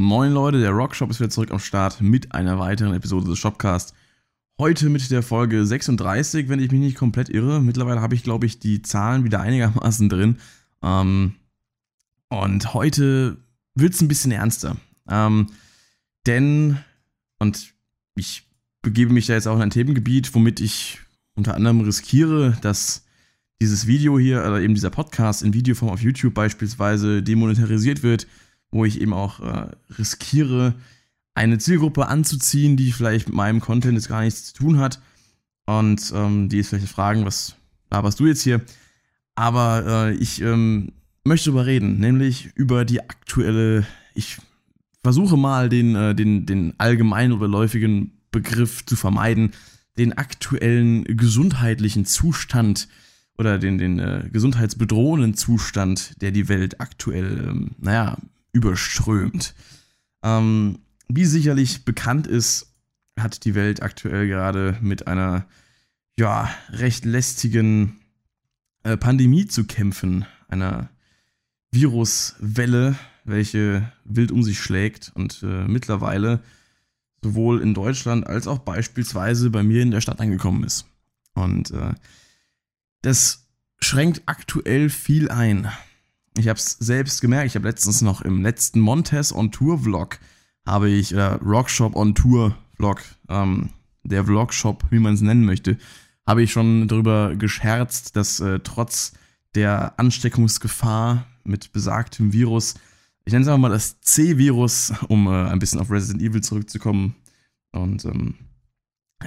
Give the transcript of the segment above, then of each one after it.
Moin Leute, der Rockshop ist wieder zurück am Start mit einer weiteren Episode des Shopcast. Heute mit der Folge 36, wenn ich mich nicht komplett irre. Mittlerweile habe ich, glaube ich, die Zahlen wieder einigermaßen drin. Ähm, und heute wird es ein bisschen ernster. Ähm, denn, und ich begebe mich da jetzt auch in ein Themengebiet, womit ich unter anderem riskiere, dass dieses Video hier, oder eben dieser Podcast in Videoform auf YouTube beispielsweise demonetarisiert wird wo ich eben auch äh, riskiere, eine Zielgruppe anzuziehen, die vielleicht mit meinem Content jetzt gar nichts zu tun hat. Und ähm, die jetzt vielleicht fragen, was laberst du jetzt hier? Aber äh, ich ähm, möchte darüber reden, nämlich über die aktuelle, ich versuche mal den, äh, den, den allgemein überläufigen Begriff zu vermeiden, den aktuellen gesundheitlichen Zustand oder den, den äh, gesundheitsbedrohenden Zustand, der die Welt aktuell, ähm, naja, überströmt. Ähm, wie sicherlich bekannt ist, hat die Welt aktuell gerade mit einer ja, recht lästigen äh, Pandemie zu kämpfen, einer Viruswelle, welche wild um sich schlägt und äh, mittlerweile sowohl in Deutschland als auch beispielsweise bei mir in der Stadt angekommen ist. Und äh, das schränkt aktuell viel ein. Ich habe es selbst gemerkt. Ich habe letztens noch im letzten Montes on Tour Vlog habe ich äh, Rockshop on Tour Vlog, ähm, der Vlogshop, wie man es nennen möchte, habe ich schon darüber gescherzt, dass äh, trotz der Ansteckungsgefahr mit besagtem Virus, ich nenne es einfach mal das C-Virus, um äh, ein bisschen auf Resident Evil zurückzukommen. Und ähm,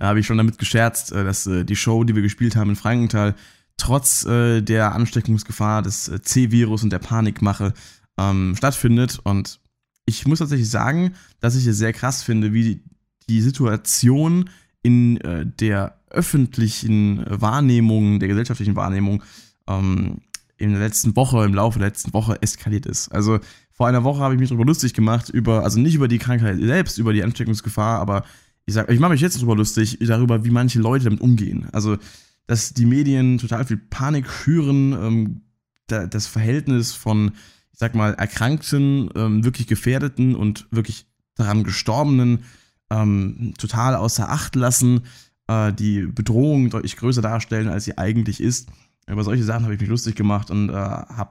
habe ich schon damit gescherzt, äh, dass äh, die Show, die wir gespielt haben in Frankenthal, trotz äh, der Ansteckungsgefahr des äh, C-Virus und der Panikmache ähm, stattfindet. Und ich muss tatsächlich sagen, dass ich es sehr krass finde, wie die Situation in äh, der öffentlichen Wahrnehmung, der gesellschaftlichen Wahrnehmung ähm, in der letzten Woche, im Laufe der letzten Woche eskaliert ist. Also vor einer Woche habe ich mich darüber lustig gemacht, über, also nicht über die Krankheit selbst, über die Ansteckungsgefahr, aber ich sage, ich mache mich jetzt darüber lustig, darüber, wie manche Leute damit umgehen. Also dass die Medien total viel Panik schüren, ähm, da, das Verhältnis von, ich sag mal, Erkrankten, ähm, wirklich Gefährdeten und wirklich daran Gestorbenen ähm, total außer Acht lassen, äh, die Bedrohung deutlich größer darstellen, als sie eigentlich ist. Über solche Sachen habe ich mich lustig gemacht und äh, habe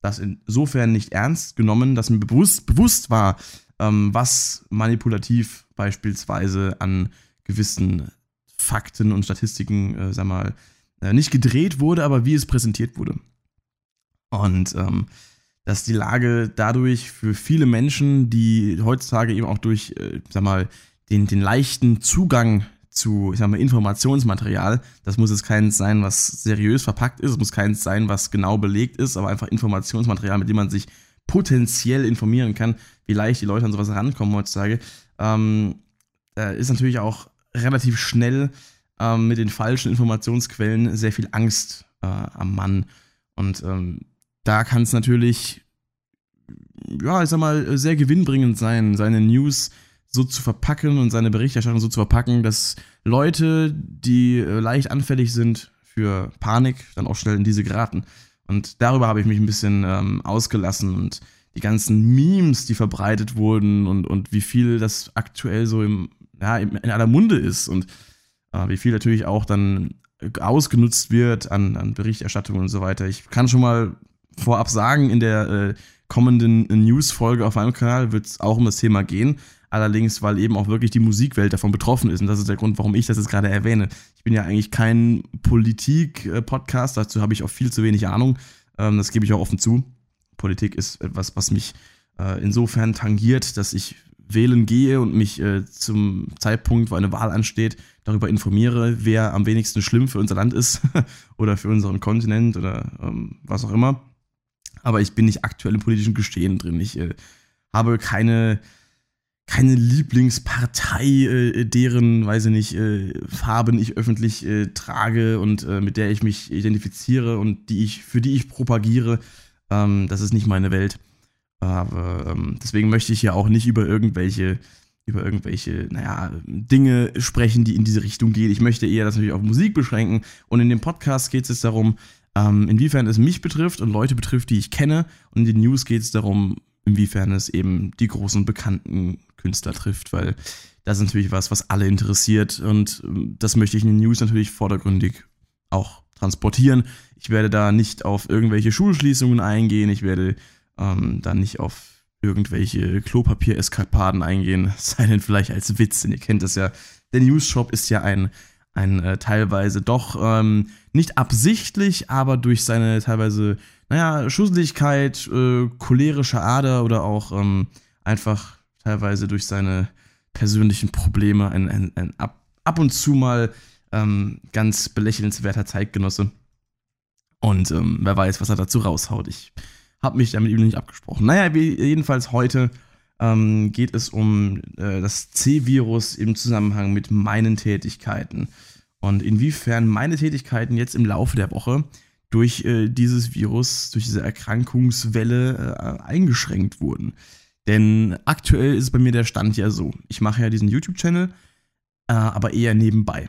das insofern nicht ernst genommen, dass mir bewusst, bewusst war, ähm, was manipulativ beispielsweise an gewissen Fakten und Statistiken, äh, sag mal, äh, nicht gedreht wurde, aber wie es präsentiert wurde. Und ähm, dass die Lage dadurch für viele Menschen, die heutzutage eben auch durch, äh, sag mal, den, den leichten Zugang zu, ich sag mal, Informationsmaterial, das muss jetzt keins sein, was seriös verpackt ist, es muss keins sein, was genau belegt ist, aber einfach Informationsmaterial, mit dem man sich potenziell informieren kann, wie leicht die Leute an sowas rankommen heutzutage, ähm, ist natürlich auch relativ schnell ähm, mit den falschen Informationsquellen sehr viel Angst äh, am Mann. Und ähm, da kann es natürlich, ja, ich sag mal, sehr gewinnbringend sein, seine News so zu verpacken und seine Berichterstattung so zu verpacken, dass Leute, die äh, leicht anfällig sind für Panik, dann auch schnell in diese geraten. Und darüber habe ich mich ein bisschen ähm, ausgelassen und die ganzen Memes, die verbreitet wurden und, und wie viel das aktuell so im ja, in aller Munde ist und äh, wie viel natürlich auch dann ausgenutzt wird an, an Berichterstattung und so weiter. Ich kann schon mal vorab sagen, in der äh, kommenden News-Folge auf meinem Kanal wird es auch um das Thema gehen. Allerdings, weil eben auch wirklich die Musikwelt davon betroffen ist. Und das ist der Grund, warum ich das jetzt gerade erwähne. Ich bin ja eigentlich kein Politik-Podcast, dazu habe ich auch viel zu wenig Ahnung. Ähm, das gebe ich auch offen zu. Politik ist etwas, was mich äh, insofern tangiert, dass ich wählen gehe und mich äh, zum Zeitpunkt, wo eine Wahl ansteht, darüber informiere, wer am wenigsten schlimm für unser Land ist oder für unseren Kontinent oder ähm, was auch immer. Aber ich bin nicht aktuell im politischen Gestehen drin. Ich äh, habe keine, keine Lieblingspartei, äh, deren, weiß ich nicht, äh, Farben ich öffentlich äh, trage und äh, mit der ich mich identifiziere und die ich, für die ich propagiere. Ähm, das ist nicht meine Welt. Aber ähm, deswegen möchte ich ja auch nicht über irgendwelche, über irgendwelche, naja, Dinge sprechen, die in diese Richtung gehen. Ich möchte eher das natürlich auf Musik beschränken. Und in dem Podcast geht es jetzt darum, ähm, inwiefern es mich betrifft und Leute betrifft, die ich kenne. Und in den News geht es darum, inwiefern es eben die großen bekannten Künstler trifft, weil das ist natürlich was, was alle interessiert und ähm, das möchte ich in den News natürlich vordergründig auch transportieren. Ich werde da nicht auf irgendwelche Schulschließungen eingehen, ich werde ähm, da nicht auf irgendwelche Klopapier-Eskapaden eingehen, sei denn vielleicht als Witz, denn ihr kennt das ja. Der News-Shop ist ja ein, ein äh, teilweise doch ähm, nicht absichtlich, aber durch seine teilweise, naja, Schusseligkeit, äh, cholerische Ader oder auch ähm, einfach teilweise durch seine persönlichen Probleme ein, ein, ein ab, ab und zu mal ähm, ganz belächelnswerter Zeitgenosse. Und ähm, wer weiß, was er dazu raushaut. Ich habe mich damit eben nicht abgesprochen. Naja, jedenfalls heute ähm, geht es um äh, das C-Virus im Zusammenhang mit meinen Tätigkeiten. Und inwiefern meine Tätigkeiten jetzt im Laufe der Woche durch äh, dieses Virus, durch diese Erkrankungswelle äh, eingeschränkt wurden. Denn aktuell ist bei mir der Stand ja so. Ich mache ja diesen YouTube-Channel, äh, aber eher nebenbei.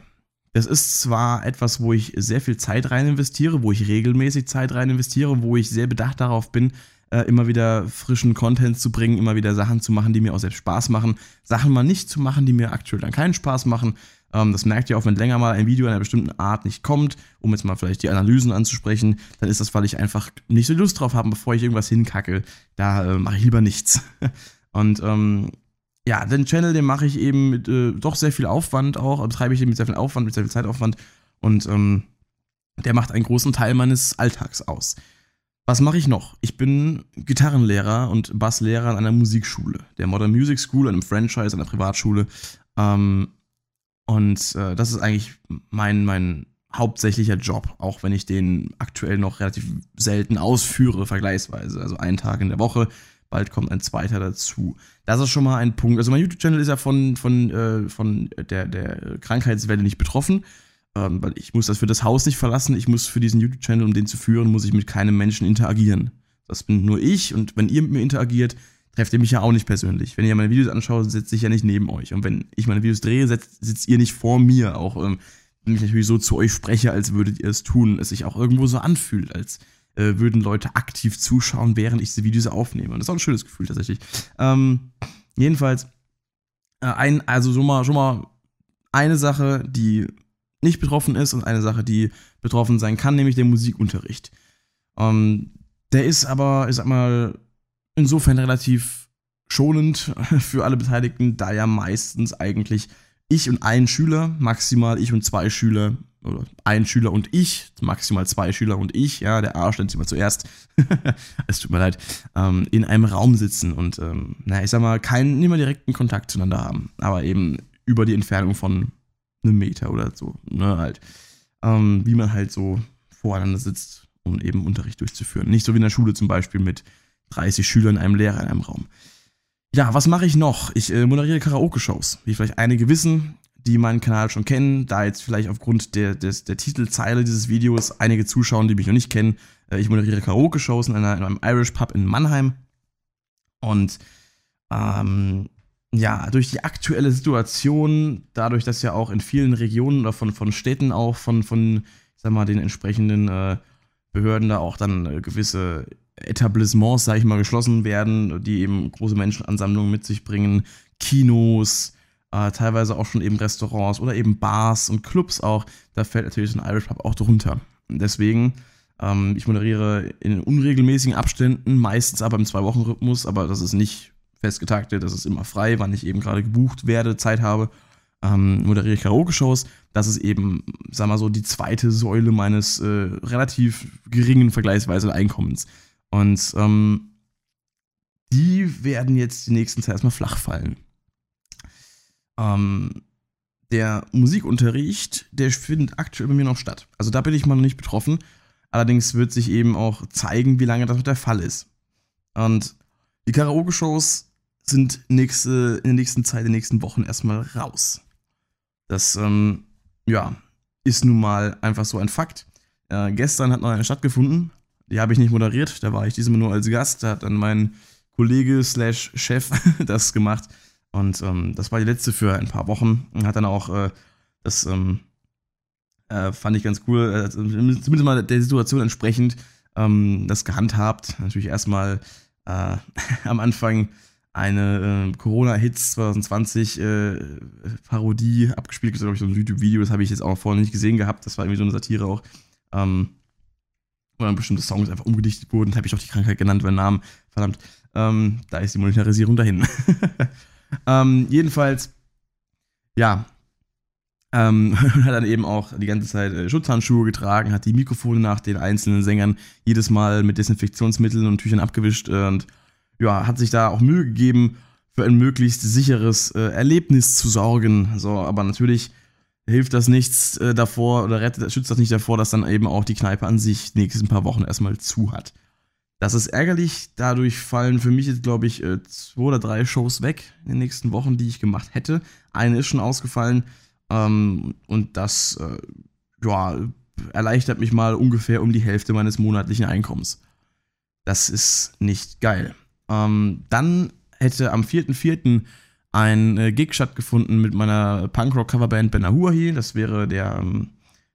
Das ist zwar etwas, wo ich sehr viel Zeit rein investiere, wo ich regelmäßig Zeit rein investiere, wo ich sehr bedacht darauf bin, äh, immer wieder frischen Content zu bringen, immer wieder Sachen zu machen, die mir auch selbst Spaß machen, Sachen mal nicht zu machen, die mir aktuell dann keinen Spaß machen. Ähm, das merkt ihr auch, wenn länger mal ein Video einer bestimmten Art nicht kommt, um jetzt mal vielleicht die Analysen anzusprechen, dann ist das, weil ich einfach nicht so Lust drauf habe, bevor ich irgendwas hinkacke. Da äh, mache ich lieber nichts. Und ähm, ja, den Channel, den mache ich eben mit äh, doch sehr viel Aufwand auch, betreibe ich den mit sehr viel Aufwand, mit sehr viel Zeitaufwand und ähm, der macht einen großen Teil meines Alltags aus. Was mache ich noch? Ich bin Gitarrenlehrer und Basslehrer an einer Musikschule, der Modern Music School, einem Franchise, einer Privatschule. Ähm, und äh, das ist eigentlich mein, mein hauptsächlicher Job, auch wenn ich den aktuell noch relativ selten ausführe, vergleichsweise. Also einen Tag in der Woche bald kommt ein zweiter dazu. Das ist schon mal ein Punkt. Also mein YouTube-Channel ist ja von, von, äh, von der, der Krankheitswelle nicht betroffen, ähm, weil ich muss das für das Haus nicht verlassen. Ich muss für diesen YouTube-Channel, um den zu führen, muss ich mit keinem Menschen interagieren. Das bin nur ich und wenn ihr mit mir interagiert, trefft ihr mich ja auch nicht persönlich. Wenn ihr meine Videos anschaut, sitze ich ja nicht neben euch. Und wenn ich meine Videos drehe, sitzt, ihr nicht vor mir. Auch ähm, wenn ich natürlich so zu euch spreche, als würdet ihr es tun, es sich auch irgendwo so anfühlt, als äh, würden Leute aktiv zuschauen, während ich diese Videos aufnehme. Und das ist auch ein schönes Gefühl tatsächlich. Ähm, jedenfalls, äh, ein, also schon mal, schon mal eine Sache, die nicht betroffen ist und eine Sache, die betroffen sein kann, nämlich der Musikunterricht. Ähm, der ist aber, ich sag mal, insofern relativ schonend für alle Beteiligten, da ja meistens eigentlich ich und ein Schüler, maximal ich und zwei Schüler ein Schüler und ich, maximal zwei Schüler und ich, ja, der Arsch nennt sich mal zuerst, es tut mir leid, ähm, in einem Raum sitzen und, ähm, na, ich sag mal, keinen, nicht mal direkten Kontakt zueinander haben, aber eben über die Entfernung von einem Meter oder so, ne, halt, ähm, wie man halt so voreinander sitzt, um eben Unterricht durchzuführen. Nicht so wie in der Schule zum Beispiel mit 30 Schülern, einem Lehrer in einem Raum. Ja, was mache ich noch? Ich äh, moderiere Karaoke-Shows. Wie vielleicht einige wissen, die meinen Kanal schon kennen, da jetzt vielleicht aufgrund der, des, der Titelzeile dieses Videos einige zuschauen, die mich noch nicht kennen. Äh, ich moderiere Karaoke-Shows in, in, einem Irish Pub in Mannheim. Und ähm, ja, durch die aktuelle Situation, dadurch, dass ja auch in vielen Regionen oder von, von Städten auch von, von, ich sag mal, den entsprechenden äh, Behörden da auch dann äh, gewisse Etablissements, sag ich mal, geschlossen werden, die eben große Menschenansammlungen mit sich bringen, Kinos, äh, teilweise auch schon eben Restaurants oder eben Bars und Clubs auch. Da fällt natürlich so ein Irish Pub auch drunter. Deswegen, ähm, ich moderiere in unregelmäßigen Abständen, meistens aber im Zwei-Wochen-Rhythmus, aber das ist nicht festgetaktet, das ist immer frei, wann ich eben gerade gebucht werde, Zeit habe. Ähm, moderiere ich Karaoke-Shows. Das ist eben, sag mal so, die zweite Säule meines äh, relativ geringen vergleichsweise Einkommens. Und ähm, die werden jetzt die nächsten Zeit erstmal flach fallen. Ähm, der Musikunterricht, der findet aktuell bei mir noch statt. Also da bin ich mal noch nicht betroffen. Allerdings wird sich eben auch zeigen, wie lange das noch der Fall ist. Und die Karaoke-Shows sind nächste, in der nächsten Zeit, in den nächsten Wochen erstmal raus. Das, ähm, ja, ist nun mal einfach so ein Fakt. Äh, gestern hat noch eine stattgefunden. Die habe ich nicht moderiert, da war ich diesmal nur als Gast. Da hat dann mein Kollege slash Chef das gemacht. Und ähm, das war die letzte für ein paar Wochen. Und hat dann auch äh, das ähm, äh, fand ich ganz cool, äh, zumindest mal der Situation entsprechend ähm, das gehandhabt. Natürlich erstmal äh, am Anfang eine äh, Corona-Hits 2020 äh, Parodie abgespielt. Das ist, glaube ich, so ein YouTube-Video, das habe ich jetzt auch vorher nicht gesehen gehabt. Das war irgendwie so eine Satire auch. Ähm, wo dann bestimmte Songs einfach umgedichtet wurden. Da habe ich auch die Krankheit genannt, meinen Namen. Verdammt. Ähm, da ist die Monetarisierung dahin. ähm, jedenfalls, ja, ähm, hat dann eben auch die ganze Zeit äh, Schutzhandschuhe getragen, hat die Mikrofone nach den einzelnen Sängern jedes Mal mit Desinfektionsmitteln und Tüchern abgewischt und ja, hat sich da auch Mühe gegeben, für ein möglichst sicheres äh, Erlebnis zu sorgen. So, aber natürlich hilft das nichts äh, davor oder rettet, schützt das nicht davor, dass dann eben auch die Kneipe an sich nächsten paar Wochen erstmal zu hat. Das ist ärgerlich. Dadurch fallen für mich jetzt, glaube ich, äh, zwei oder drei Shows weg in den nächsten Wochen, die ich gemacht hätte. Eine ist schon ausgefallen. Ähm, und das, äh, ja, erleichtert mich mal ungefähr um die Hälfte meines monatlichen Einkommens. Das ist nicht geil. Ähm, dann hätte am 4.4. ein äh, Gig stattgefunden mit meiner Punkrock-Coverband Ben Ahuahi. Das wäre der ähm,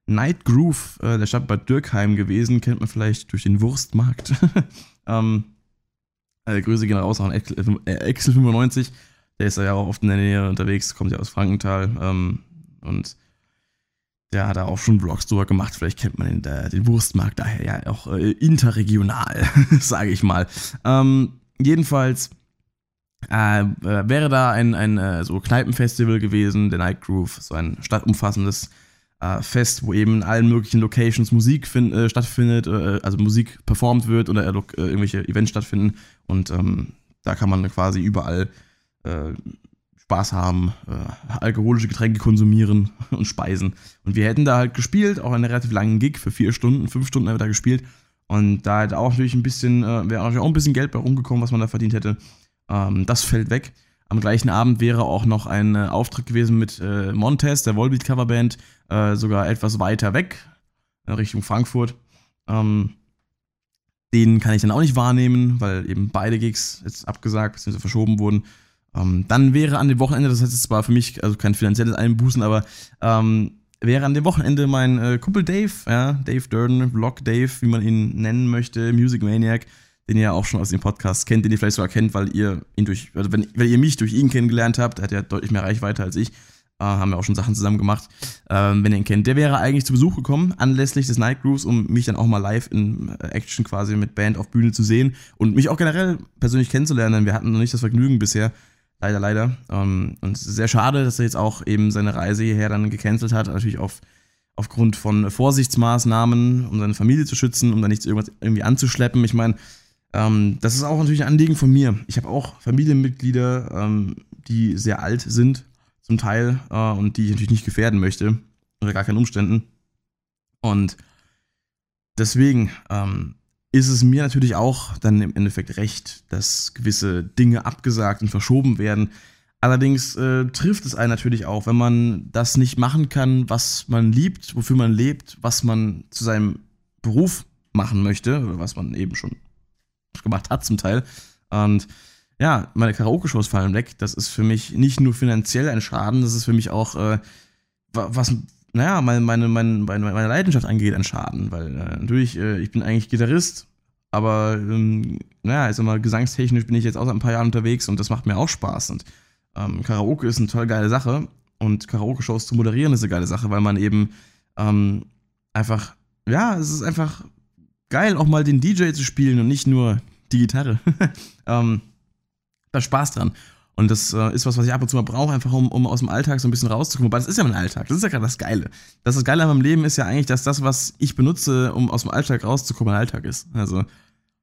Night Groove äh, der Stadt Bad Dürkheim gewesen. Kennt man vielleicht durch den Wurstmarkt. ähm, äh, Grüße gehen raus an Excel 95. Der ist ja auch oft in der Nähe unterwegs, kommt ja aus Frankenthal. Ähm, und der hat da auch schon Vlogs drüber gemacht. Vielleicht kennt man den, den Wurstmarkt daher ja auch äh, interregional, sage ich mal. Ähm, jedenfalls äh, äh, wäre da ein, ein äh, so Kneipenfestival gewesen, der Night Groove, so ein stadtumfassendes äh, Fest, wo eben in allen möglichen Locations Musik find, äh, stattfindet, äh, also Musik performt wird oder irgendwelche Events stattfinden. Und ähm, da kann man quasi überall Spaß haben, alkoholische Getränke konsumieren und speisen. Und wir hätten da halt gespielt, auch einen relativ langen Gig für vier Stunden, fünf Stunden haben wir da gespielt. Und da hätte auch natürlich ein bisschen, äh, wäre auch ein bisschen Geld bei rumgekommen, was man da verdient hätte. Ähm, das fällt weg. Am gleichen Abend wäre auch noch ein äh, Auftritt gewesen mit äh, Montez, der Volbeat Coverband, äh, sogar etwas weiter weg, in Richtung Frankfurt. Ähm, den kann ich dann auch nicht wahrnehmen, weil eben beide Gigs jetzt abgesagt bzw. verschoben wurden. Ähm, dann wäre an dem Wochenende, das heißt jetzt zwar für mich also kein finanzielles Einbußen, aber ähm, wäre an dem Wochenende mein äh, Kumpel Dave, ja, Dave Durden, Vlog Dave, wie man ihn nennen möchte, Music Maniac, den ihr ja auch schon aus dem Podcast kennt, den ihr vielleicht sogar kennt, weil ihr ihn durch, also wenn, wenn ihr mich durch ihn kennengelernt habt, hat ja deutlich mehr Reichweite als ich, äh, haben wir auch schon Sachen zusammen gemacht, ähm, wenn ihr ihn kennt. Der wäre eigentlich zu Besuch gekommen, anlässlich des Night Grooves, um mich dann auch mal live in äh, Action quasi mit Band auf Bühne zu sehen und mich auch generell persönlich kennenzulernen, denn wir hatten noch nicht das Vergnügen bisher, Leider, leider. Ähm, und sehr schade, dass er jetzt auch eben seine Reise hierher dann gecancelt hat. Natürlich auf, aufgrund von Vorsichtsmaßnahmen, um seine Familie zu schützen, um da nichts irgendwie anzuschleppen. Ich meine, ähm, das ist auch natürlich ein Anliegen von mir. Ich habe auch Familienmitglieder, ähm, die sehr alt sind, zum Teil, äh, und die ich natürlich nicht gefährden möchte, unter gar keinen Umständen. Und deswegen, ähm, ist es mir natürlich auch dann im Endeffekt recht, dass gewisse Dinge abgesagt und verschoben werden. Allerdings äh, trifft es einen natürlich auch, wenn man das nicht machen kann, was man liebt, wofür man lebt, was man zu seinem Beruf machen möchte, oder was man eben schon gemacht hat zum Teil. Und ja, meine Karaoke-Shows fallen weg. Das ist für mich nicht nur finanziell ein Schaden, das ist für mich auch, äh, was, naja, meine, meine, meine, meine Leidenschaft angeht, ein Schaden. Weil äh, natürlich, äh, ich bin eigentlich Gitarrist, aber ähm, naja, ich sag mal, gesangstechnisch bin ich jetzt auch seit ein paar Jahren unterwegs und das macht mir auch Spaß. Und ähm, Karaoke ist eine toll geile Sache. Und Karaoke-Shows zu moderieren ist eine geile Sache, weil man eben ähm, einfach, ja, es ist einfach geil, auch mal den DJ zu spielen und nicht nur die Gitarre. ähm, da Spaß dran. Und das äh, ist was, was ich ab und zu mal brauche, einfach um, um aus dem Alltag so ein bisschen rauszukommen. Wobei das ist ja mein Alltag. Das ist ja gerade das Geile. Das, das Geile an meinem Leben ist ja eigentlich, dass das, was ich benutze, um aus dem Alltag rauszukommen, mein Alltag ist. Also,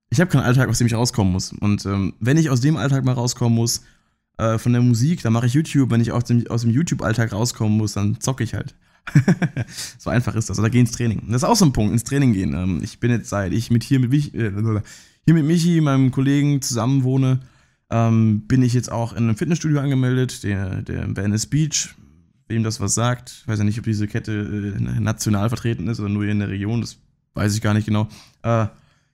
ich habe keinen Alltag, aus dem ich rauskommen muss. Und ähm, wenn ich aus dem Alltag mal rauskommen muss, äh, von der Musik, dann mache ich YouTube. Wenn ich aus dem, aus dem YouTube-Alltag rauskommen muss, dann zocke ich halt. so einfach ist das. Oder geh ins Training. Das ist auch so ein Punkt, ins Training gehen. Ähm, ich bin jetzt seit ich mit hier mit, Mich äh, hier mit Michi, meinem Kollegen, zusammen wohne, ähm, bin ich jetzt auch in einem Fitnessstudio angemeldet, der, der Venice Beach. Wem das was sagt, ich weiß ja nicht, ob diese Kette äh, national vertreten ist oder nur in der Region, das weiß ich gar nicht genau. Äh,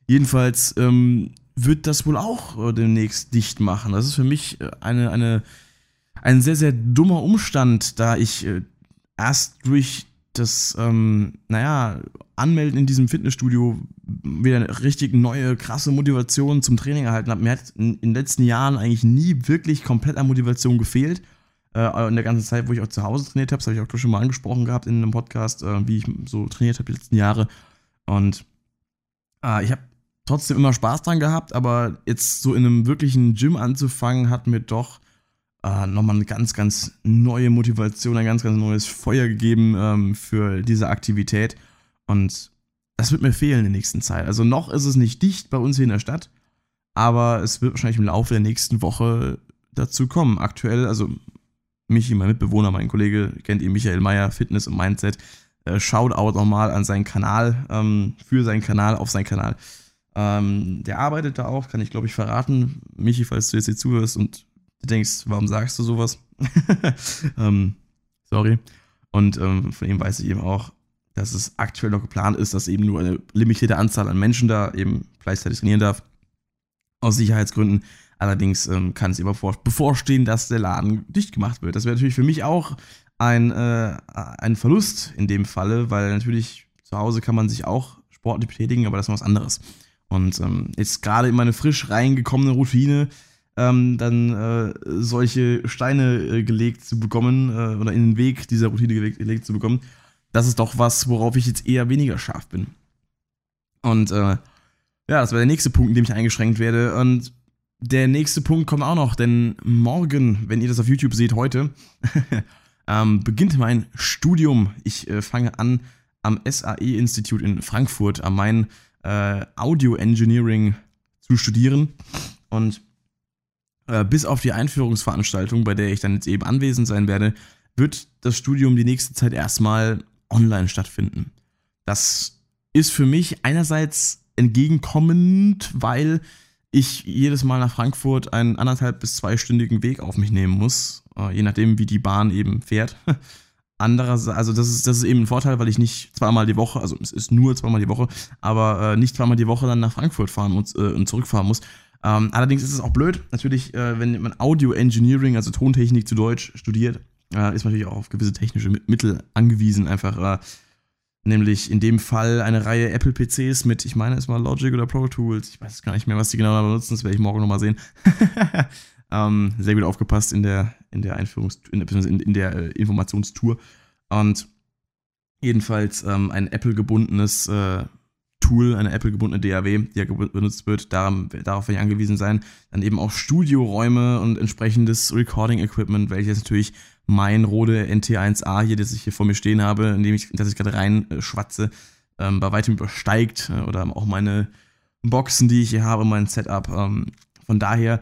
jedenfalls ähm, wird das wohl auch äh, demnächst dicht machen. Das ist für mich eine, eine, ein sehr, sehr dummer Umstand, da ich erst durch das, ähm, naja, Anmelden in diesem Fitnessstudio wieder richtig neue, krasse Motivation zum Training erhalten habe. Mir hat in, in den letzten Jahren eigentlich nie wirklich komplett an Motivation gefehlt. Äh, in der ganzen Zeit, wo ich auch zu Hause trainiert habe, das habe ich auch schon mal angesprochen gehabt in einem Podcast, äh, wie ich so trainiert habe die letzten Jahre. Und äh, ich habe trotzdem immer Spaß dran gehabt, aber jetzt so in einem wirklichen Gym anzufangen, hat mir doch äh, nochmal eine ganz, ganz neue Motivation, ein ganz, ganz neues Feuer gegeben ähm, für diese Aktivität. Und das wird mir fehlen in der nächsten Zeit. Also noch ist es nicht dicht bei uns hier in der Stadt, aber es wird wahrscheinlich im Laufe der nächsten Woche dazu kommen. Aktuell, also Michi, mein Mitbewohner, mein Kollege, kennt ihn, Michael Meyer, Fitness und Mindset. Äh, Shoutout nochmal an seinen Kanal, ähm, für seinen Kanal, auf seinen Kanal. Ähm, der arbeitet da auch, kann ich glaube ich verraten. Michi, falls du jetzt hier zuhörst und du denkst, warum sagst du sowas? ähm, sorry. Und ähm, von ihm weiß ich eben auch, dass es aktuell noch geplant ist, dass eben nur eine limitierte Anzahl an Menschen da eben gleichzeitig trainieren darf. Aus Sicherheitsgründen. Allerdings ähm, kann es immer bevorstehen, dass der Laden dicht gemacht wird. Das wäre natürlich für mich auch ein, äh, ein Verlust in dem Falle, weil natürlich zu Hause kann man sich auch sportlich betätigen, aber das ist was anderes. Und ähm, jetzt gerade in meine frisch reingekommene Routine ähm, dann äh, solche Steine äh, gelegt zu bekommen äh, oder in den Weg dieser Routine gelegt, gelegt, zu bekommen, das ist doch was, worauf ich jetzt eher weniger scharf bin. Und äh, ja, das wäre der nächste Punkt, in dem ich eingeschränkt werde. Und der nächste Punkt kommt auch noch, denn morgen, wenn ihr das auf YouTube seht, heute, ähm, beginnt mein Studium. Ich äh, fange an am SAE-Institut in Frankfurt, am Main äh, Audio Engineering zu studieren. Und äh, bis auf die Einführungsveranstaltung, bei der ich dann jetzt eben anwesend sein werde, wird das Studium die nächste Zeit erstmal online stattfinden. Das ist für mich einerseits entgegenkommend, weil ich jedes Mal nach Frankfurt einen anderthalb bis zweistündigen Weg auf mich nehmen muss, äh, je nachdem, wie die Bahn eben fährt. Andererseits, also das ist, das ist eben ein Vorteil, weil ich nicht zweimal die Woche, also es ist nur zweimal die Woche, aber äh, nicht zweimal die Woche dann nach Frankfurt fahren und, äh, und zurückfahren muss. Ähm, allerdings ist es auch blöd, natürlich, äh, wenn man Audio Engineering, also Tontechnik zu Deutsch studiert, äh, ist man natürlich auch auf gewisse technische Mittel angewiesen, einfach. Äh, nämlich in dem Fall eine Reihe Apple PCs mit, ich meine, es war Logic oder Pro Tools. Ich weiß gar nicht mehr, was die genau benutzen, das werde ich morgen nochmal sehen. ähm, sehr gut aufgepasst in der, in der Einführungs-, in, in, in der äh, Informationstour. Und jedenfalls ähm, ein Apple-gebundenes äh, Tool, eine Apple-gebundene DAW, die ja benutzt wird, darauf, darauf werde ich angewiesen sein. Dann eben auch Studioräume und entsprechendes Recording-Equipment, welches natürlich mein Rode NT1A hier, das ich hier vor mir stehen habe, in dem ich, dass ich gerade rein äh, schwatze, ähm, bei weitem übersteigt. Äh, oder auch meine Boxen, die ich hier habe, mein Setup. Ähm, von daher,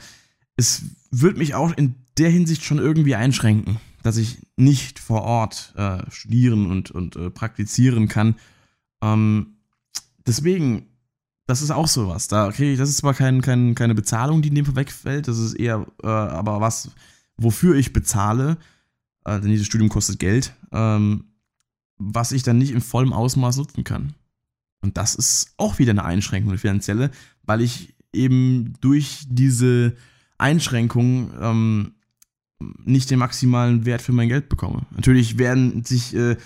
es wird mich auch in der Hinsicht schon irgendwie einschränken, dass ich nicht vor Ort äh, studieren und, und äh, praktizieren kann. Ähm, deswegen, das ist auch sowas. Da kriege ich, das ist zwar kein, kein, keine Bezahlung, die in dem Fall wegfällt, das ist eher äh, aber was, wofür ich bezahle, äh, denn dieses Studium kostet Geld, ähm, was ich dann nicht in vollem Ausmaß nutzen kann. Und das ist auch wieder eine Einschränkung, eine finanzielle, weil ich eben durch diese Einschränkung ähm, nicht den maximalen Wert für mein Geld bekomme. Natürlich werden sich äh,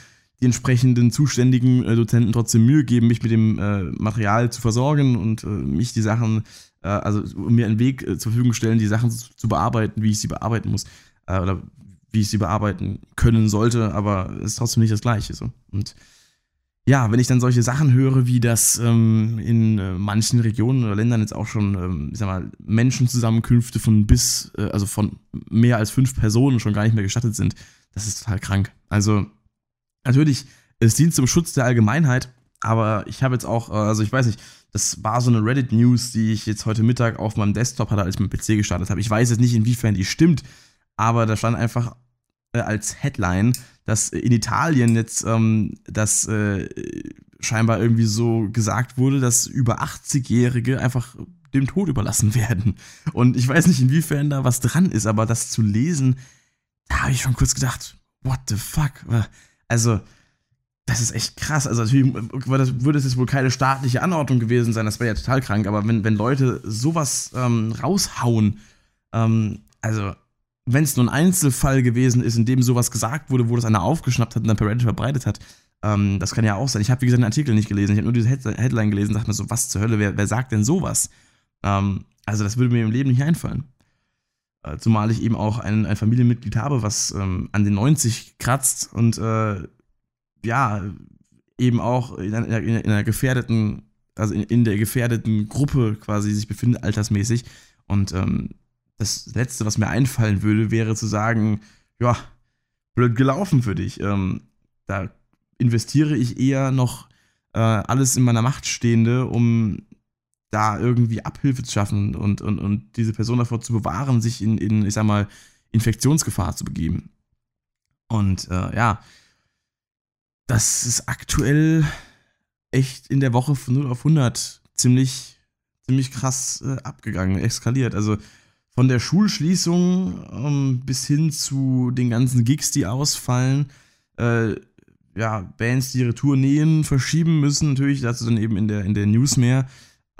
die entsprechenden zuständigen äh, Dozenten trotzdem Mühe geben, mich mit dem äh, Material zu versorgen und äh, mich die Sachen, äh, also mir einen Weg äh, zur Verfügung stellen, die Sachen zu, zu, bearbeiten, wie ich sie bearbeiten muss. Äh, oder wie ich sie bearbeiten können sollte, aber es ist trotzdem nicht das Gleiche. So. Und ja, wenn ich dann solche Sachen höre, wie das ähm, in manchen Regionen oder Ländern jetzt auch schon, ähm, ich sag mal, Menschenzusammenkünfte von bis, also von mehr als fünf Personen schon gar nicht mehr gestattet sind, das ist total krank. Also Natürlich, es dient zum Schutz der Allgemeinheit, aber ich habe jetzt auch, äh, also ich weiß nicht, das war so eine Reddit-News, die ich jetzt heute Mittag auf meinem Desktop hatte, als ich meinen PC gestartet habe. Ich weiß jetzt nicht, inwiefern die stimmt, aber da stand einfach äh, als Headline, dass in Italien jetzt ähm, das äh, scheinbar irgendwie so gesagt wurde, dass über 80-Jährige einfach dem Tod überlassen werden. Und ich weiß nicht, inwiefern da was dran ist, aber das zu lesen, da habe ich schon kurz gedacht, what the fuck? Also, das ist echt krass. Also, natürlich würde es jetzt wohl keine staatliche Anordnung gewesen sein, das wäre ja total krank, aber wenn, wenn Leute sowas ähm, raushauen, ähm, also, wenn es nur ein Einzelfall gewesen ist, in dem sowas gesagt wurde, wo das einer aufgeschnappt hat und dann per Reddit verbreitet hat, Ähm, das kann ja auch sein. Ich habe, wie gesagt, den Artikel nicht gelesen. Ich habe nur diese Headline gelesen dachte mir so, was zur Hölle, wer, wer sagt denn sowas? Ähm, also das würde mir im Leben nicht einfallen. Äh, zumal ich eben auch ein, ein Familienmitglied habe, was ähm, an den 90 kratzt und äh, ja, eben auch in einer, in einer gefährdeten, also in, in, der gefährdeten Gruppe quasi sich befindet, altersmäßig. Und ähm, das Letzte, was mir einfallen würde, wäre zu sagen, ja, blöd gelaufen für dich. Ähm, da investiere ich eher noch äh, alles in meiner Macht Stehende, um da irgendwie Abhilfe zu schaffen und, und, und diese Person davor zu bewahren, sich in, in ich sag mal, Infektionsgefahr zu begeben. Und äh, ja, das ist aktuell echt in der Woche von 0 auf 100 ziemlich, ziemlich krass äh, abgegangen, eskaliert. Also von der Schulschließung ähm, bis hin zu den ganzen Gigs, die ausfallen, äh, ja, Bands, die ihre Tourneen verschieben müssen, natürlich, dazu dann eben in der, in der News mehr.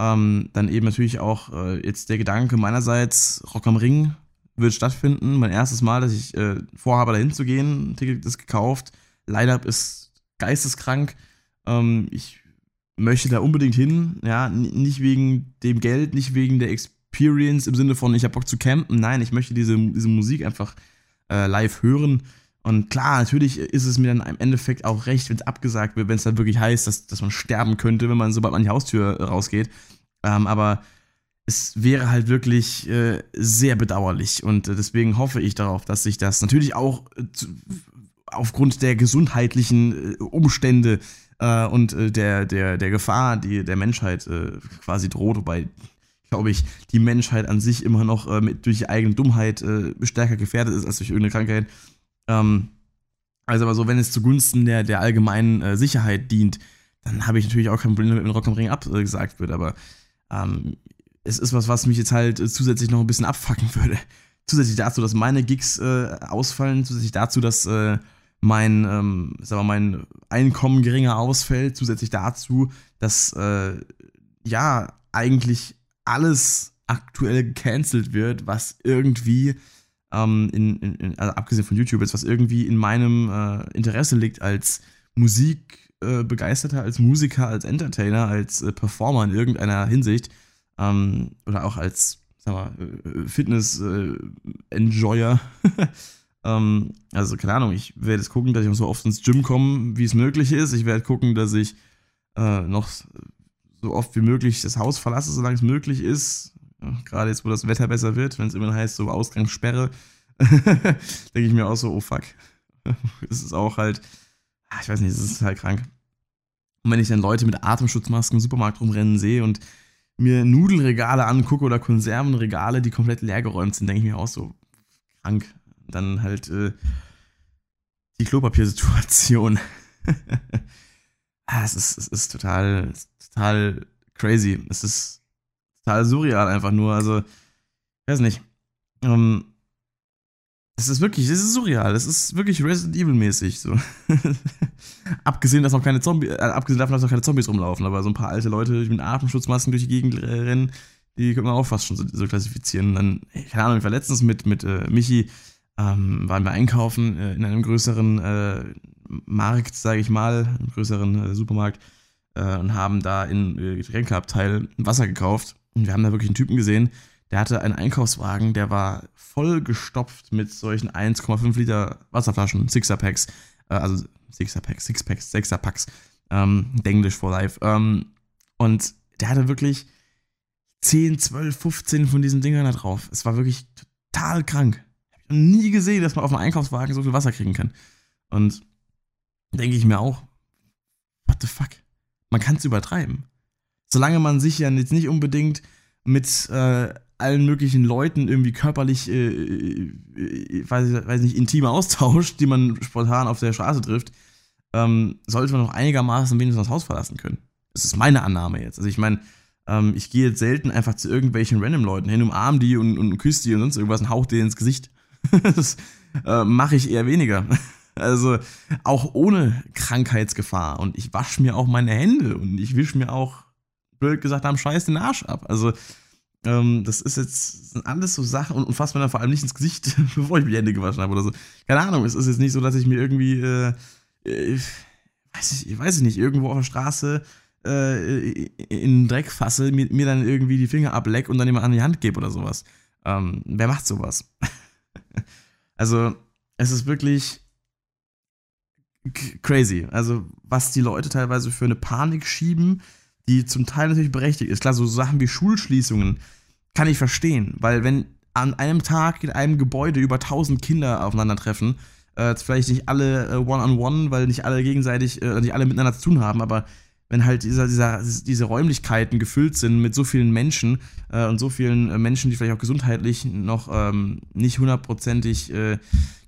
Ähm, dann eben natürlich auch äh, jetzt der Gedanke meinerseits, Rock am Ring wird stattfinden. Mein erstes Mal, dass ich äh, vorhabe, dahin zu gehen. Ticket ist gekauft. Line-Up ist geisteskrank. Ähm, ich möchte da unbedingt hin. Ja, nicht wegen dem Geld, nicht wegen der Experience im Sinne von, ich habe Bock zu campen. Nein, ich möchte diese, diese Musik einfach äh, live hören. Und klar, natürlich ist es mir dann im Endeffekt auch recht, wenn es abgesagt wird, wenn es dann wirklich heißt, dass, dass man sterben könnte, wenn man sobald man die Haustür rausgeht. Ähm, aber es wäre halt wirklich äh, sehr bedauerlich und äh, deswegen hoffe ich darauf, dass sich das natürlich auch äh, aufgrund der gesundheitlichen äh, Umstände äh, und äh, der, der, der Gefahr, die der Menschheit quasi droht, wobei, glaube ich, die Menschheit an sich immer noch mit, durch die eigene Dummheit stärker gefährdet ist als durch irgendeine Krankheit. Ähm, also aber so, wenn es zugunsten der, der allgemeinen Sicherheit dient, dann habe ich natürlich auch kein Problem, wenn Rock am Ring abgesagt wird, aber ähm, es ist was, was mich jetzt halt äh, zusätzlich noch ein bisschen abfacken würde. Zusätzlich dazu, dass meine Gigs äh, ausfallen, zusätzlich dazu, dass äh, mein, ähm, sag mal, mein Einkommen geringer ausfällt, zusätzlich dazu, dass äh, ja eigentlich alles aktuell gecancelt wird, was irgendwie ähm, in, in, also abgesehen von YouTube jetzt, was irgendwie in meinem äh, Interesse liegt als Musikbegeisterter, äh, als Musiker, als Entertainer, als äh, Performer in irgendeiner Hinsicht ähm, oder auch als sag mal, äh, Fitness-Enjoyer. Äh, ähm, also, keine Ahnung, ich werde jetzt gucken, dass ich so oft ins Gym komme, wie es möglich ist. Ich werde gucken, dass ich äh, noch so oft wie möglich das Haus verlasse, solange es möglich ist. Gerade jetzt, wo das Wetter besser wird, wenn es immer heißt, so Ausgangssperre, denke ich mir auch so, oh fuck. Es ist auch halt, ah, ich weiß nicht, es ist halt krank. Und wenn ich dann Leute mit Atemschutzmasken im Supermarkt rumrennen sehe und mir Nudelregale angucke oder Konservenregale, die komplett leergeräumt sind, denke ich mir auch so, krank. Dann halt äh, die Klopapiersituation. ah, es, ist, es ist total, total crazy. Es ist total surreal einfach nur. Also, ich weiß nicht. Ähm, es ist wirklich, es ist surreal. Es ist wirklich Resident Evil-mäßig. So. abgesehen, dass noch keine Zombies, äh, abgesehen davon, dass noch keine Zombies rumlaufen, aber so ein paar alte Leute mit Atemschutzmasken durch die Gegend rennen, die können wir auch fast schon so, so klassifizieren. dann, keine Ahnung, ich war letztens mit, mit äh, Michi, ähm, waren wir einkaufen äh, in einem größeren äh, Markt, sage ich mal, einem größeren äh, Supermarkt äh, und haben da in Getränkeabteil Wasser gekauft. Und wir haben da wirklich einen Typen gesehen, der hatte einen Einkaufswagen, der war voll gestopft mit solchen 1,5 Liter Wasserflaschen, Sixer-Packs, äh, also Sixer-Packs, Sixpacks, Sechser-Packs, ähm, English for Life. Ähm, und der hatte wirklich 10, 12, 15 von diesen Dingern da drauf. Es war wirklich total krank. Ich habe nie gesehen, dass man auf einem Einkaufswagen so viel Wasser kriegen kann. Und denke ich mir auch, what the fuck? Man kann es übertreiben. Solange man sich ja jetzt nicht unbedingt mit äh, allen möglichen Leuten irgendwie körperlich, äh, äh, weiß, weiß nicht, intimer austauscht, die man spontan auf der Straße trifft, ähm, sollte man noch einigermaßen wenigstens das Haus verlassen können. Das ist meine Annahme jetzt. Also ich meine, ähm, ich gehe jetzt selten einfach zu irgendwelchen random Leuten hin, umarm die und, und küsse die und sonst irgendwas und hauch dir ins Gesicht. das äh, mache ich eher weniger. Also auch ohne Krankheitsgefahr. Und ich wasche mir auch meine Hände und ich wische mir auch, blöd gesagt, am Scheiß den Arsch ab. Also ähm, das ist jetzt sind alles so Sachen und, und fasst mir dann vor allem nicht ins Gesicht, bevor ich mir die Hände gewaschen habe oder so. Keine Ahnung, es ist jetzt nicht so, dass ich mir irgendwie, äh, äh, weiß ich, ich weiß nicht, irgendwo auf der Straße äh, in den Dreck fasse, mir, mir, dann irgendwie die Finger ableck und dann jemand an die Hand gebe oder sowas. Ähm, wer macht sowas? also, es ist wirklich crazy. Also, was die Leute teilweise für eine Panik schieben, die zum Teil natürlich berechtigt ist. Klar, so Sachen wie Schulschließungen kann ich verstehen, weil wenn an einem Tag in einem Gebäude über 1000 Kinder aufeinandertreffen, äh, vielleicht nicht alle äh, one-on-one, -on -one, weil nicht alle gegenseitig, äh, nicht alle miteinander zu tun haben, aber wenn halt dieser, dieser, diese Räumlichkeiten gefüllt sind mit so vielen Menschen äh, und so vielen äh, Menschen, die vielleicht auch gesundheitlich noch ähm, nicht hundertprozentig äh,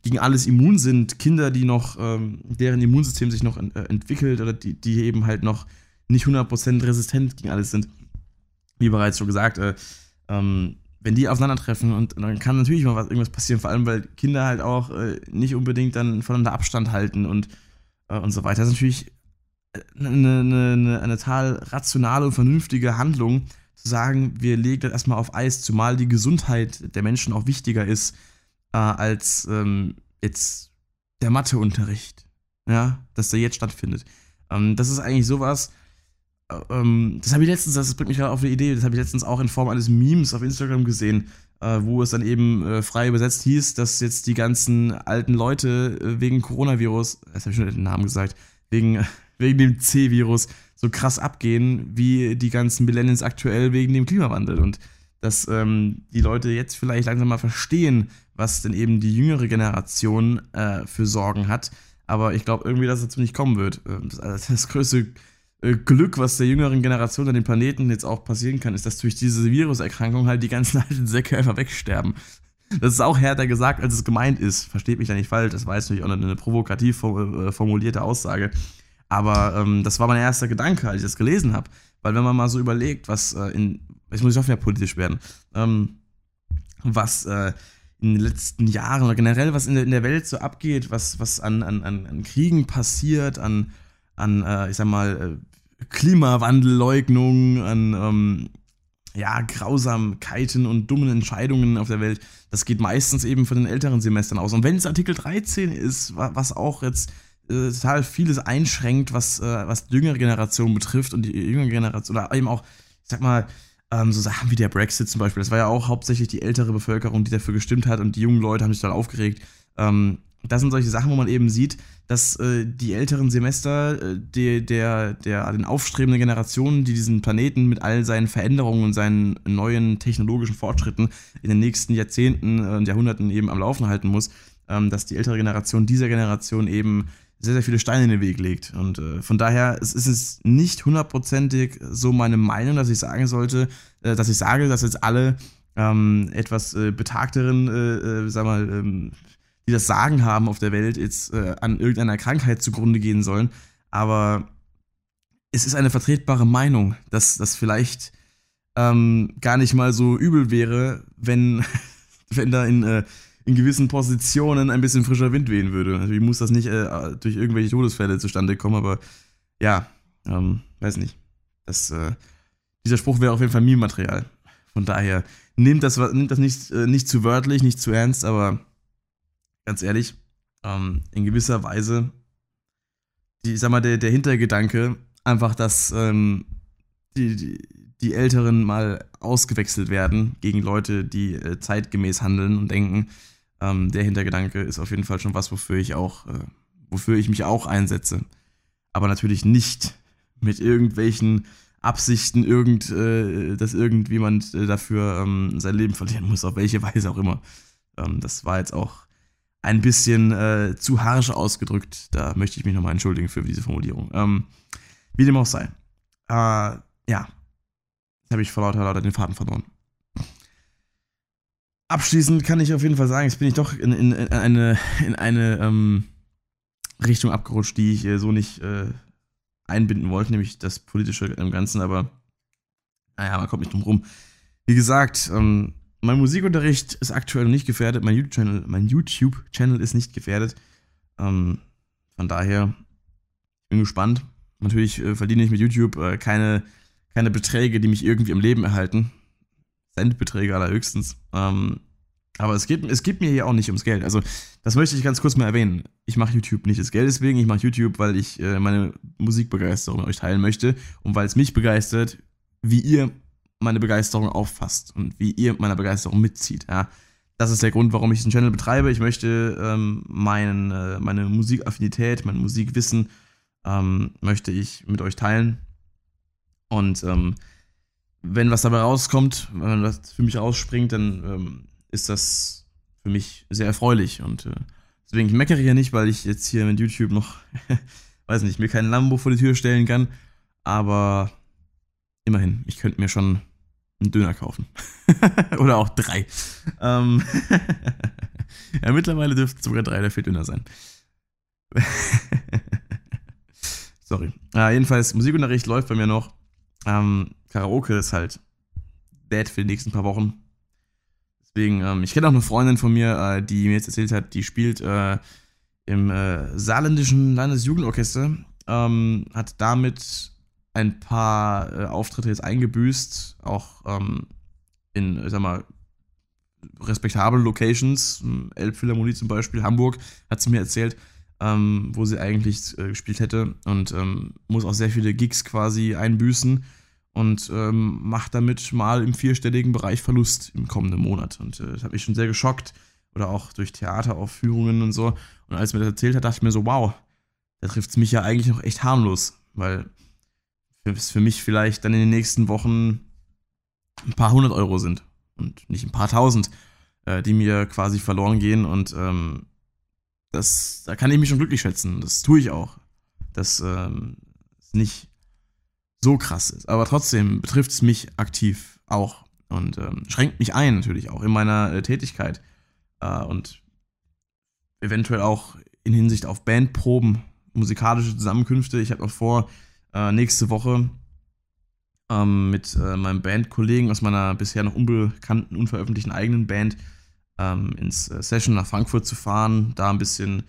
gegen alles immun sind, Kinder, die noch, ähm, deren Immunsystem sich noch ent entwickelt oder die, die eben halt noch nicht 100% resistent gegen alles sind, wie bereits schon gesagt, ähm, wenn die aufeinandertreffen und, dann kann natürlich mal was, irgendwas passieren, vor allem weil Kinder halt auch äh, nicht unbedingt dann voneinander Abstand halten und, äh, und so weiter. Das ist natürlich eine, eine, eine, eine total rationale und vernünftige Handlung, zu sagen, wir legen das erstmal auf Eis, zumal die Gesundheit der Menschen auch wichtiger ist äh, als ähm, jetzt der Matheunterricht, ja, dass der jetzt stattfindet. Ähm, das ist eigentlich sowas, ähm, das habe ich letztens, das bringt mich gerade auf eine Idee, das habe ich letztens auch in Form eines Memes auf Instagram gesehen, äh, wo es dann eben äh, frei übersetzt hieß, dass jetzt die ganzen alten Leute äh, wegen Coronavirus, jetzt habe ich schon den Namen gesagt, wegen, wegen dem C-Virus so krass abgehen, wie die ganzen Millennials aktuell wegen dem Klimawandel. Und dass ähm, die Leute jetzt vielleicht langsam mal verstehen, was denn eben die jüngere Generation äh, für Sorgen hat. Aber ich glaube irgendwie, dass es dazu nicht kommen wird. Ähm, das, das größte äh, Glück, was der jüngeren Generation an den Planeten jetzt auch passieren kann, ist, dass durch diese Viruserkrankung halt die ganzen alten Säcke einfach wegsterben. Das ist auch härter gesagt, als es gemeint ist. Versteht mich da nicht falsch, das war jetzt natürlich auch eine provokativ äh, formulierte Aussage. Aber ähm, das war mein erster Gedanke, als ich das gelesen habe. Weil wenn man mal so überlegt, was äh, in, jetzt muss ich auch wieder politisch werden, ähm, was äh, in den letzten Jahren oder generell was in der, in der Welt so abgeht, was, was an, an, an Kriegen passiert, an, an äh, ich sag mal, äh, Klimawandelleugnung, an ähm, ja, Grausamkeiten und dummen Entscheidungen auf der Welt, das geht meistens eben von den älteren Semestern aus. Und wenn es Artikel 13 ist, was auch jetzt äh, total vieles einschränkt, was, äh, was die jüngere Generation betrifft und die jüngere Generation, oder eben auch, ich sag mal, ähm, so Sachen wie der Brexit zum Beispiel, das war ja auch hauptsächlich die ältere Bevölkerung, die dafür gestimmt hat und die jungen Leute haben sich dann aufgeregt. Ähm, das sind solche Sachen, wo man eben sieht, dass äh, die älteren Semester äh, der, der, der, den aufstrebenden Generationen, die diesen Planeten mit all seinen Veränderungen und seinen neuen technologischen Fortschritten in den nächsten Jahrzehnten und Jahrhunderten eben am Laufen halten muss, ähm, dass die ältere Generation dieser Generation eben sehr, sehr viele Steine in den Weg legt. Und äh, von daher es ist es nicht hundertprozentig so meine Meinung, dass ich sagen sollte, äh, dass ich sage, dass jetzt alle ähm, etwas äh, betagteren, äh, äh, sag mal, ähm, die das Sagen haben auf der Welt, jetzt äh, an irgendeiner Krankheit zugrunde gehen sollen. Aber es ist eine vertretbare Meinung, dass das vielleicht ähm, gar nicht mal so übel wäre, wenn, wenn da in, äh, in gewissen Positionen ein bisschen frischer Wind wehen würde. Natürlich muss das nicht äh, durch irgendwelche Todesfälle zustande kommen, aber ja, ähm, weiß nicht. Das, äh, dieser Spruch wäre auf jeden Fall Meme-Material. Von daher, nehmt das, nehmt das nicht, äh, nicht zu wörtlich, nicht zu ernst, aber ganz ehrlich, ähm, in gewisser Weise, die, ich sag mal, der, der Hintergedanke, einfach, dass ähm, die, die, die, Älteren mal ausgewechselt werden gegen Leute, die äh, zeitgemäß handeln und denken, ähm, der Hintergedanke ist auf jeden Fall schon was, wofür ich auch, äh, wofür ich mich auch einsetze. Aber natürlich nicht mit irgendwelchen Absichten, irgend, äh, dass irgendjemand äh, dafür ähm, sein Leben verlieren muss, auf welche Weise auch immer. Ähm, das war jetzt auch ein bisschen äh, zu harsch ausgedrückt. Da möchte ich mich nochmal entschuldigen für diese Formulierung. Ähm, wie dem auch sei. Äh, ja. Jetzt habe ich vor lauter, lauter den Faden verloren. Abschließend kann ich auf jeden Fall sagen, jetzt bin ich doch in, in, in eine, in eine ähm, Richtung abgerutscht, die ich äh, so nicht äh, einbinden wollte, nämlich das Politische im Ganzen, aber naja, man kommt nicht drum rum. Wie gesagt, ähm, mein Musikunterricht ist aktuell nicht gefährdet. Mein YouTube-Channel YouTube ist nicht gefährdet. Ähm, von daher bin gespannt. Natürlich äh, verdiene ich mit YouTube äh, keine, keine Beträge, die mich irgendwie im Leben erhalten. Centbeträge allerhöchstens. Ähm, Aber es geht, es geht mir hier auch nicht ums Geld. Also, das möchte ich ganz kurz mal erwähnen. Ich mache YouTube nicht des Geldes wegen, ich mache YouTube, weil ich äh, meine Musikbegeisterung mit euch teilen möchte und weil es mich begeistert, wie ihr meine Begeisterung auffasst und wie ihr meiner Begeisterung mitzieht. Ja. Das ist der Grund, warum ich diesen Channel betreibe. Ich möchte ähm, meinen, äh, meine Musikaffinität, mein Musikwissen ähm, möchte ich mit euch teilen. Und ähm, wenn was dabei rauskommt, wenn was für mich rausspringt, dann ähm, ist das für mich sehr erfreulich. Und äh, deswegen meckere ich ja nicht, weil ich jetzt hier mit YouTube noch, weiß nicht, mir keinen Lambo vor die Tür stellen kann. Aber immerhin, ich könnte mir schon einen Döner kaufen. oder auch drei. Ähm ja, mittlerweile dürften sogar drei oder vier Döner sein. Sorry. Ja, jedenfalls, Musikunterricht läuft bei mir noch. Ähm, Karaoke ist halt dead für die nächsten paar Wochen. Deswegen, ähm, ich kenne auch eine Freundin von mir, äh, die mir jetzt erzählt hat, die spielt äh, im äh, saarländischen Landesjugendorchester, ähm, hat damit ein paar äh, Auftritte jetzt eingebüßt, auch ähm, in, sag mal, respektablen Locations, Elbphilharmonie zum Beispiel, Hamburg, hat sie mir erzählt, ähm, wo sie eigentlich äh, gespielt hätte und ähm, muss auch sehr viele Gigs quasi einbüßen und ähm, macht damit mal im vierstelligen Bereich Verlust im kommenden Monat. Und äh, das hat mich schon sehr geschockt. Oder auch durch Theateraufführungen und so. Und als mir das erzählt hat, dachte ich mir so, wow, da trifft es mich ja eigentlich noch echt harmlos. Weil es für mich vielleicht dann in den nächsten Wochen ein paar hundert Euro sind. Und nicht ein paar tausend, äh, die mir quasi verloren gehen. Und ähm, das, da kann ich mich schon glücklich schätzen. Das tue ich auch. Das ähm, ist nicht so krass ist. Aber trotzdem betrifft es mich aktiv auch und ähm, schränkt mich ein natürlich auch in meiner äh, Tätigkeit äh, und eventuell auch in Hinsicht auf Bandproben, musikalische Zusammenkünfte. Ich habe noch vor, äh, nächste Woche ähm, mit äh, meinem Bandkollegen aus meiner bisher noch unbekannten, unveröffentlichten eigenen Band ähm, ins äh, Session nach Frankfurt zu fahren, da ein bisschen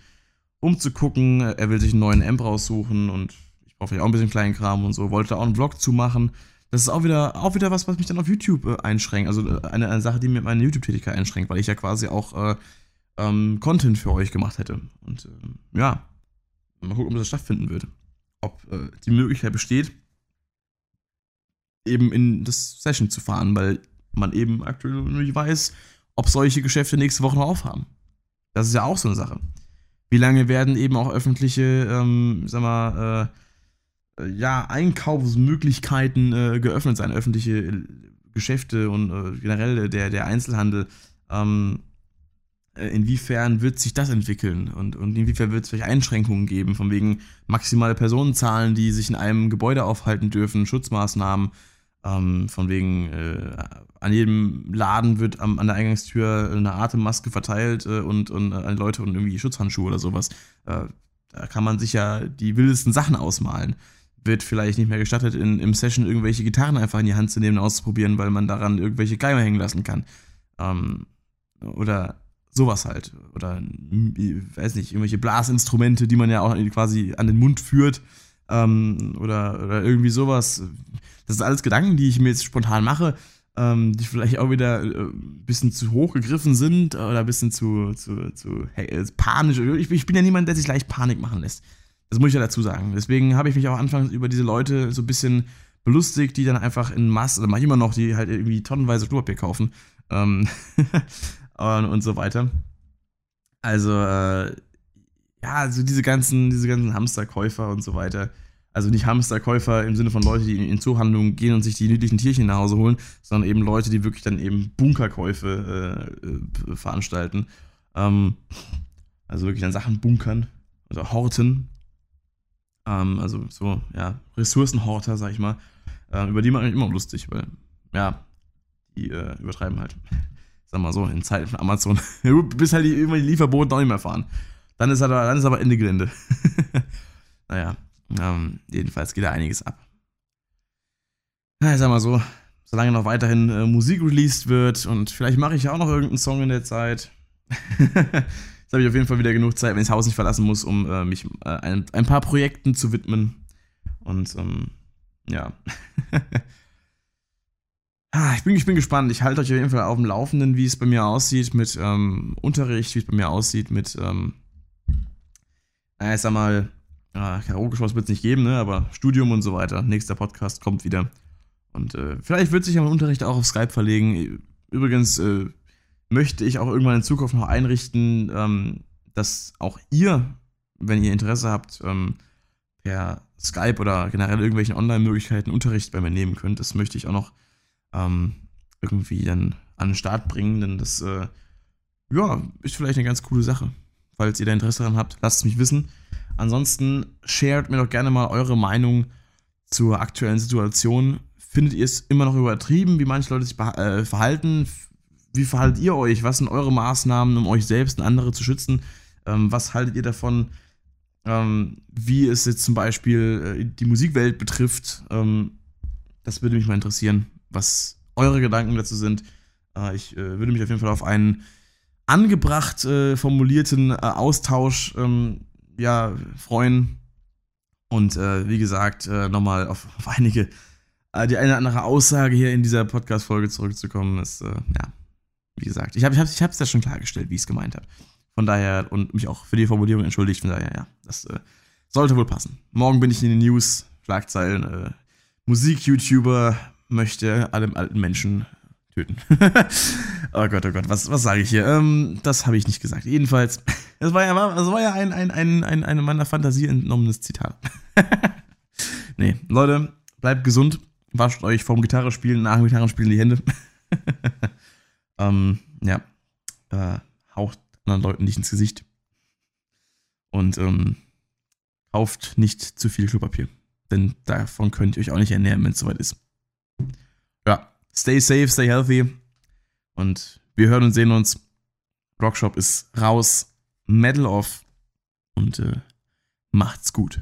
umzugucken. Er will sich einen neuen Amp raussuchen und brauche vielleicht auch ein bisschen kleinen Kram und so, wollte auch einen Vlog zu machen. Das ist auch wieder, auch wieder was, was mich dann auf YouTube äh, einschränkt. Also äh, eine, eine, Sache, die mir meine YouTube-Tätigkeit einschränkt, weil ich ja quasi auch äh, ähm, Content für euch gemacht hätte. Und äh, ja, mal gucken, ob das stattfinden wird. Ob äh, die Möglichkeit besteht, eben in das Session zu fahren, weil man eben aktuell nicht weiß, ob solche Geschäfte nächste Woche noch aufhaben. Das ist ja auch so eine Sache. Wie lange werden eben auch öffentliche, ähm, sag mal, äh, äh, ja, Einkaufsmöglichkeiten äh, geöffnet sein, öffentliche Geschäfte und äh, generell der, der Einzelhandel. Ähm, äh, inwiefern wird sich das entwickeln und, und inwiefern wird es vielleicht Einschränkungen geben, von wegen maximale Personenzahlen, die sich in einem Gebäude aufhalten dürfen, Schutzmaßnahmen, ähm, von wegen äh, an jedem Laden wird am, an der Eingangstür eine Atemmaske verteilt und, und an die Leute und irgendwie Schutzhandschuhe oder sowas. da kann man sich ja die wildesten Sachen ausmalen wird vielleicht nicht mehr gestattet, in, im Session irgendwelche Gitarren einfach in die Hand zu nehmen und auszuprobieren, weil man daran irgendwelche Geimer hängen lassen kann. Ähm, oder sowas halt. Oder, weiß nicht, irgendwelche Blasinstrumente, die man ja auch quasi an den Mund führt. Ähm, oder, oder irgendwie sowas. Das sind alles Gedanken, die ich mir jetzt spontan mache, ähm, die vielleicht auch wieder äh, ein bisschen zu hoch gegriffen sind oder ein bisschen zu, zu, zu hey, panisch. Ich, ich bin ja niemand, der sich leicht Panik machen lässt. Das muss ich ja dazu sagen. Deswegen habe ich mich auch anfangs über diese Leute so ein bisschen belustigt, die dann einfach in Masse, oder manchmal noch, die halt irgendwie tonnenweise Klopapier kaufen ähm, und so weiter. Also, äh, ja, also diese ganzen, diese ganzen Hamsterkäufer und so weiter. Also nicht Hamsterkäufer im Sinne von Leute, die in, in Zoohandlungen gehen und sich die niedlichen Tierchen nach Hause holen, sondern eben Leute, die wirklich dann eben Bunkerkäufe äh, äh, veranstalten. Ähm, also wirklich dann Sachen bunkern, also horten, ähm, also so, ja, Ressourcenhorter, sag ich mal. Äh, über die mache ich immer lustig, weil, ja, die äh, übertreiben halt. Sag mal so, in Zeiten von Amazon. bis halt die, irgendwann die Lieferboten auch nicht mehr fahren. Dann ist, aber, dann ist aber Ende Gelände. naja, ähm, jedenfalls geht da einiges ab. Na, ich sag mal so, solange noch weiterhin äh, Musik released wird und vielleicht mache ich ja auch noch irgendeinen Song in der Zeit. Jetzt habe ich auf jeden Fall wieder genug Zeit, wenn ich das Haus nicht verlassen muss, um äh, mich äh, ein, ein, paar Projekten zu widmen. Und ähm, ja. Ah, ich, bin, ich bin gespannt. Ich halte euch auf jeden Fall auf dem Laufenden, wie es bei mir aussieht mit ähm, Unterricht, wie es bei mir aussieht mit, ähm, ich sag mal, äh, Karaoke-Shows wird es nicht geben, ne? aber Studium und so weiter. Nächster Podcast kommt wieder. Und äh, vielleicht wird sich ja mein Unterricht auch auf Skype verlegen. Übrigens äh, möchte ich auch irgendwann in Zukunft noch einrichten, ähm, dass auch ihr, wenn ihr Interesse habt, ähm, per Skype oder generell irgendwelchen Online-Möglichkeiten Unterricht bei mir nehmen könnt. Das möchte ich auch noch ähm, irgendwie dann an den Start bringen, denn das äh, ja, ist vielleicht eine ganz coole Sache. Falls ihr da Interesse daran habt, lasst es mich wissen. Ansonsten shared mir doch gerne mal eure Meinung zur aktuellen Situation. Findet ihr es immer noch übertrieben, wie manche Leute sich äh, verhalten? Wie verhaltet ihr euch? Was sind eure Maßnahmen, um euch selbst und andere zu schützen? Ähm, was haltet ihr davon, ähm, wie es jetzt zum Beispiel äh, die Musikwelt betrifft? Ähm, das würde mich mal interessieren, was eure Gedanken dazu sind. Äh, ich äh, würde mich auf jeden Fall auf einen angebracht äh, formulierten Austausch ähm, ja, freuen. Und wie gesagt, nochmal auf, auf einige, die eine oder andere Aussage hier in dieser Podcast-Folge zurückzukommen, ist, ja, wie gesagt, ich habe es ich hab's ja schon klargestellt, wie ich es gemeint habe. Von daher, und mich auch für die Formulierung entschuldigt, von daher, ja, das äh, sollte wohl passen. Morgen bin ich in den News, Schlagzeilen, äh, Musik-YouTuber möchte alle alten Menschen töten. oh Gott, oh Gott, was, was sage ich hier? Ähm, das habe ich nicht gesagt. Jedenfalls, das war ja, das war ja ein, ein, ein, ein, ein meiner Fantasie entnommenes Zitat. nee, Leute, bleibt gesund, wascht euch vom Gitarrespielen, nach dem Gitarrespielen die Hände. ähm, ja, äh, haucht anderen Leuten nicht ins Gesicht. Und ähm, kauft nicht zu viel Klopapier. Denn davon könnt ihr euch auch nicht ernähren, wenn es soweit ist. Stay safe, stay healthy. Und wir hören und sehen uns. Rockshop ist raus. Metal off. Und äh, macht's gut.